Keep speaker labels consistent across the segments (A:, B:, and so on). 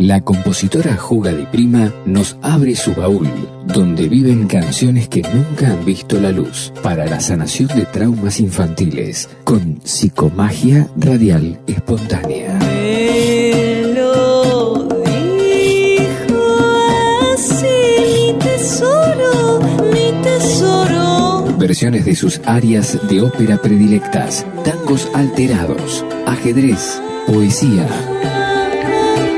A: La compositora Juga Di Prima nos abre su baúl, donde viven canciones que nunca han visto la luz, para la sanación de traumas infantiles, con psicomagia radial espontánea.
B: Me lo dijo así, mi tesoro, mi tesoro.
A: Versiones de sus áreas de ópera predilectas, tangos alterados, ajedrez, poesía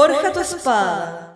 B: Forja tu espada.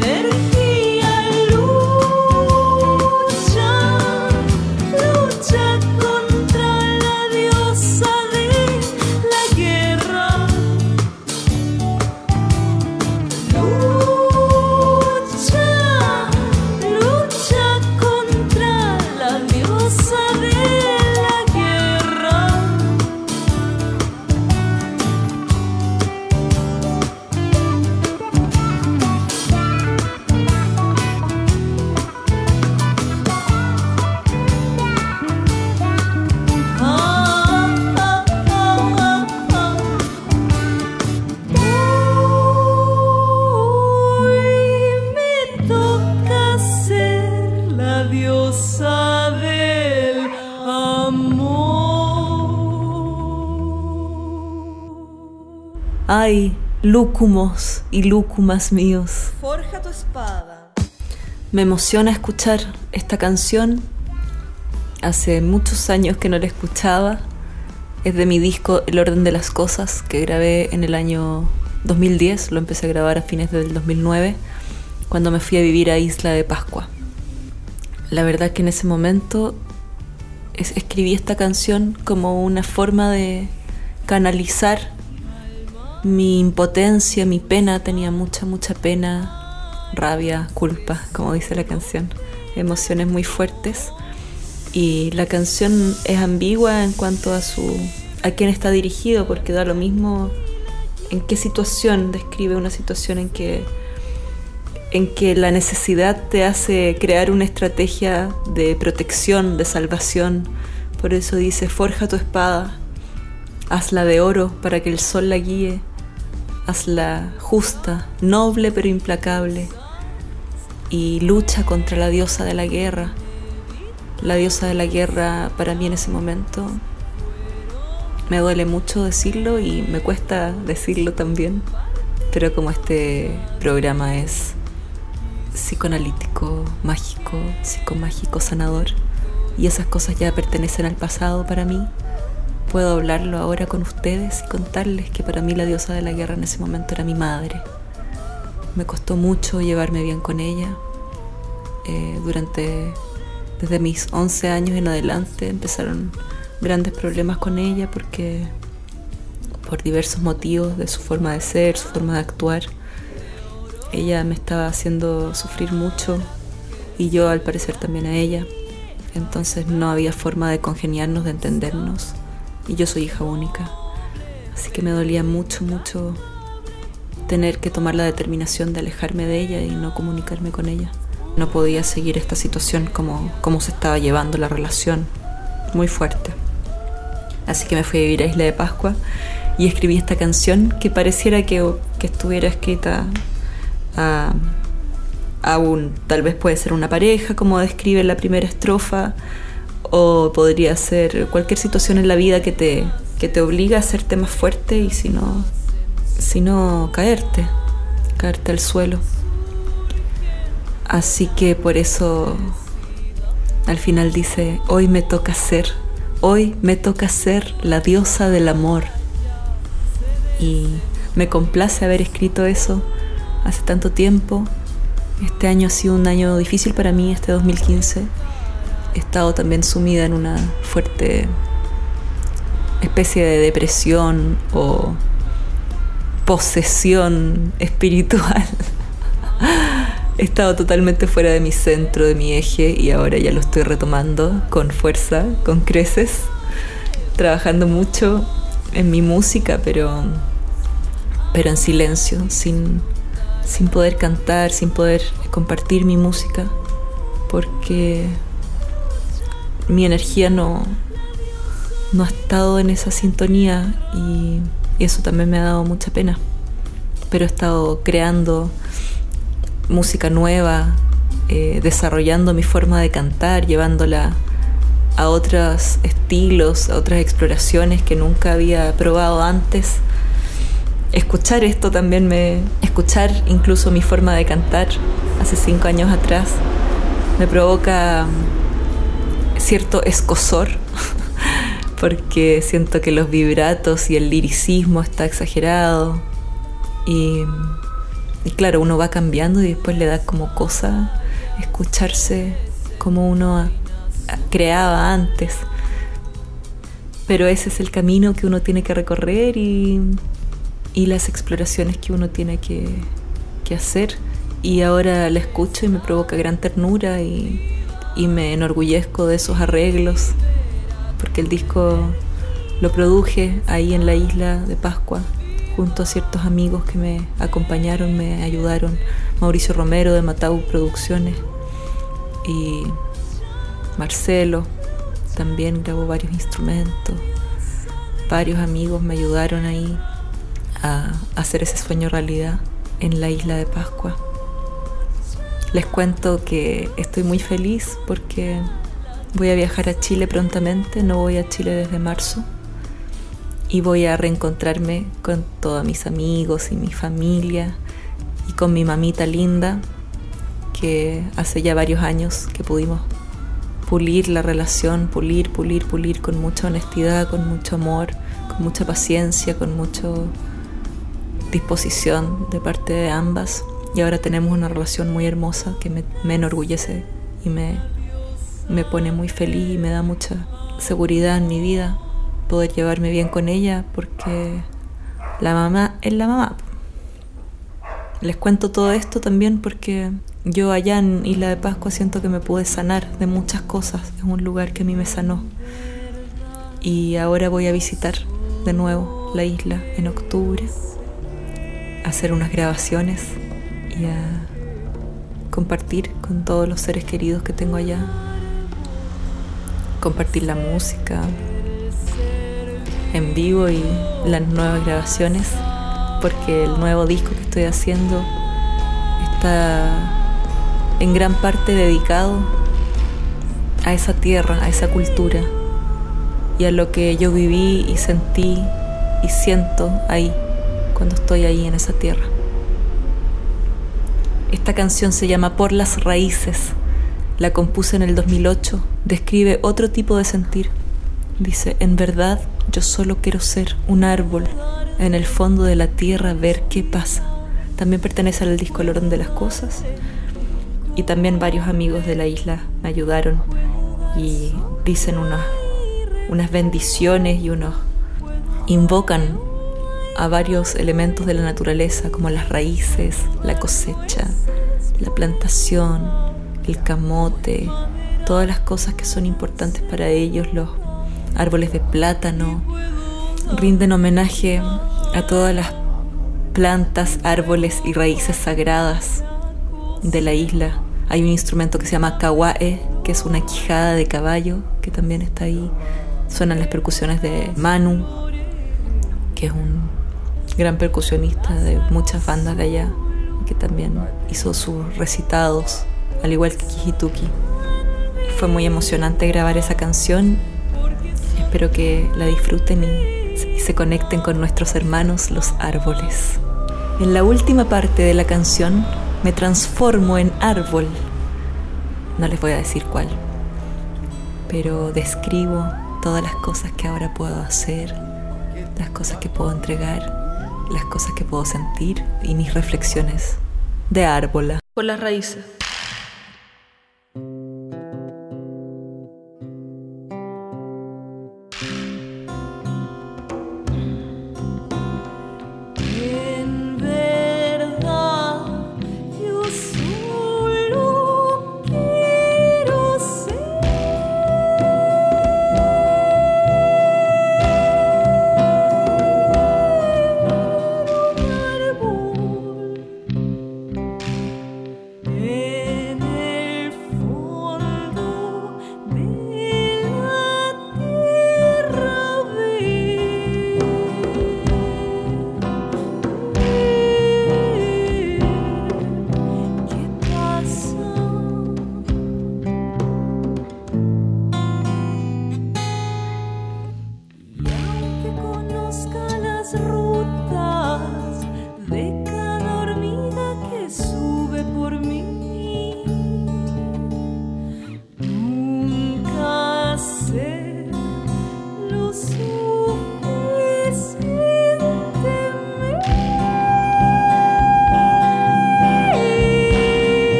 B: tener
C: Ay, lúcumos y lúcumas míos.
D: Forja tu espada.
C: Me emociona escuchar esta canción. Hace muchos años que no la escuchaba. Es de mi disco El orden de las cosas que grabé en el año 2010. Lo empecé a grabar a fines del 2009 cuando me fui a vivir a Isla de Pascua. La verdad que en ese momento escribí esta canción como una forma de canalizar mi impotencia, mi pena, tenía mucha, mucha pena, rabia, culpa, como dice la canción, emociones muy fuertes. Y la canción es ambigua en cuanto a su a quién está dirigido, porque da lo mismo en qué situación describe una situación en que en que la necesidad te hace crear una estrategia de protección, de salvación. Por eso dice, forja tu espada, hazla de oro para que el sol la guíe, hazla justa, noble pero implacable, y lucha contra la diosa de la guerra. La diosa de la guerra para mí en ese momento me duele mucho decirlo y me cuesta decirlo también, pero como este programa es psicoanalítico, mágico, psicomágico, sanador, y esas cosas ya pertenecen al pasado para mí, puedo hablarlo ahora con ustedes y contarles que para mí la diosa de la guerra en ese momento era mi madre. Me costó mucho llevarme bien con ella. Eh, durante, desde mis 11 años en adelante empezaron grandes problemas con ella porque por diversos motivos de su forma de ser, su forma de actuar ella me estaba haciendo sufrir mucho y yo al parecer también a ella. Entonces no había forma de congeniarnos, de entendernos. Y yo soy hija única. Así que me dolía mucho, mucho tener que tomar la determinación de alejarme de ella y no comunicarme con ella. No podía seguir esta situación como, como se estaba llevando la relación. Muy fuerte. Así que me fui a vivir a Isla de Pascua y escribí esta canción que pareciera que, que estuviera escrita a, un, tal vez puede ser una pareja, como describe la primera estrofa, podría ser cualquier situación en la vida que te, que te obliga a hacerte más fuerte y si no, si no caerte, caerte al suelo. Así que por eso al final dice, hoy me toca ser, hoy me toca ser la diosa del amor. Y me complace haber escrito eso hace tanto tiempo. Este año ha sido un año difícil para mí, este 2015. Estado también sumida en una fuerte especie de depresión o posesión espiritual. He estado totalmente fuera de mi centro, de mi eje y ahora ya lo estoy retomando con fuerza, con creces, trabajando mucho en mi música, pero, pero en silencio, sin, sin poder cantar, sin poder compartir mi música, porque mi energía no, no ha estado en esa sintonía y, eso también me ha dado mucha pena. Pero he estado creando música nueva, eh, desarrollando mi forma de cantar, llevándola a otros estilos, a otras exploraciones que nunca había probado antes escuchar esto también me... escuchar incluso mi forma de cantar hace cinco años atrás me provoca cierto escosor porque siento que los vibratos y el liricismo está exagerado y, claro, uno va cambiando y después le da como cosa escucharse como uno creaba antes. Pero ese es el camino que uno tiene que recorrer y y las exploraciones que uno tiene que, hacer. Y ahora la escucho y me provoca gran ternura y, me enorgullezco de esos arreglos, porque el disco lo produje ahí en la isla de Pascua, junto a ciertos amigos que me acompañaron, me ayudaron. Mauricio Romero de Matau Producciones y Marcelo también grabó varios instrumentos. Varios amigos me ayudaron ahí a hacer ese sueño realidad en la isla de Pascua. Les cuento que estoy muy feliz porque voy a viajar a Chile prontamente, no voy a Chile desde marzo y voy a reencontrarme con todos mis amigos y mi familia y con mi mamita linda que hace ya varios años que pudimos pulir la relación, pulir, pulir, pulir con mucha honestidad, con mucho amor, con mucha paciencia, con mucha disposición de parte de ambas. Y ahora tenemos una relación muy hermosa que me, enorgullece y me, me pone muy feliz y me da mucha seguridad en mi vida poder llevarme bien con ella porque la mamá es la mamá. Les cuento todo esto también porque yo allá en Isla de Pascua siento que me pude sanar de muchas cosas. Es un lugar que a mí me sanó. Y ahora voy a visitar de nuevo la isla en octubre, hacer unas grabaciones y a compartir con todos los seres queridos que tengo allá. Compartir la música en vivo y las nuevas grabaciones, porque el nuevo disco que estoy haciendo está en gran parte dedicado a esa tierra, a esa cultura y a lo que yo viví y sentí y siento ahí cuando estoy ahí en esa tierra. Esta canción se llama Por las Raíces. La compuse en el 2008. Describe otro tipo de sentir. Dice, en verdad yo solo quiero ser un árbol en el fondo de la tierra, ver qué pasa. También pertenece al disco El de las cosas y también varios amigos de la isla me ayudaron y dicen unas, unas bendiciones y unos invocan a varios elementos de la naturaleza como las raíces, la cosecha, la plantación, el camote, todas las cosas que son importantes para ellos, los árboles de plátano, rinden homenaje a todas las plantas, árboles y raíces sagradas de la isla hay un instrumento que se llama kawae, que es una quijada de caballo, que también está ahí. Suenan las percusiones de Manu, que es un gran percusionista de muchas bandas de allá, que también hizo sus recitados, al igual que Kijituki. Fue muy emocionante grabar esa canción. Espero que la disfruten y se conecten con nuestros hermanos los árboles. En la última parte de la canción me transformo en árbol. No les voy a decir cuál, pero describo todas las cosas que ahora puedo hacer, las cosas que puedo entregar, las cosas que puedo sentir y mis reflexiones de árbola.
D: Por las raíces.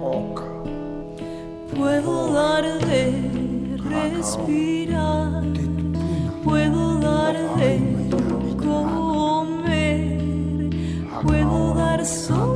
E: Boca.
B: Puedo darte respirar, puedo darte comer, puedo dar sol.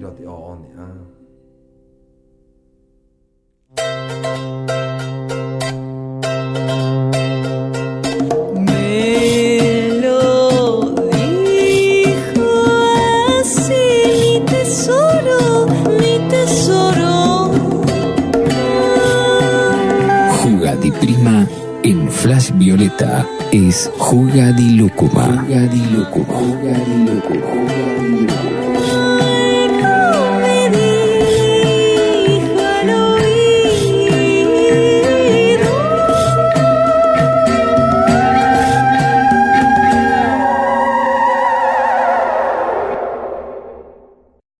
F: 이런 dijo así, tesoro, mi tesoro.
A: Jugadiprima en Flash Violeta es Jugadilúcuma. Jugadilúcuma.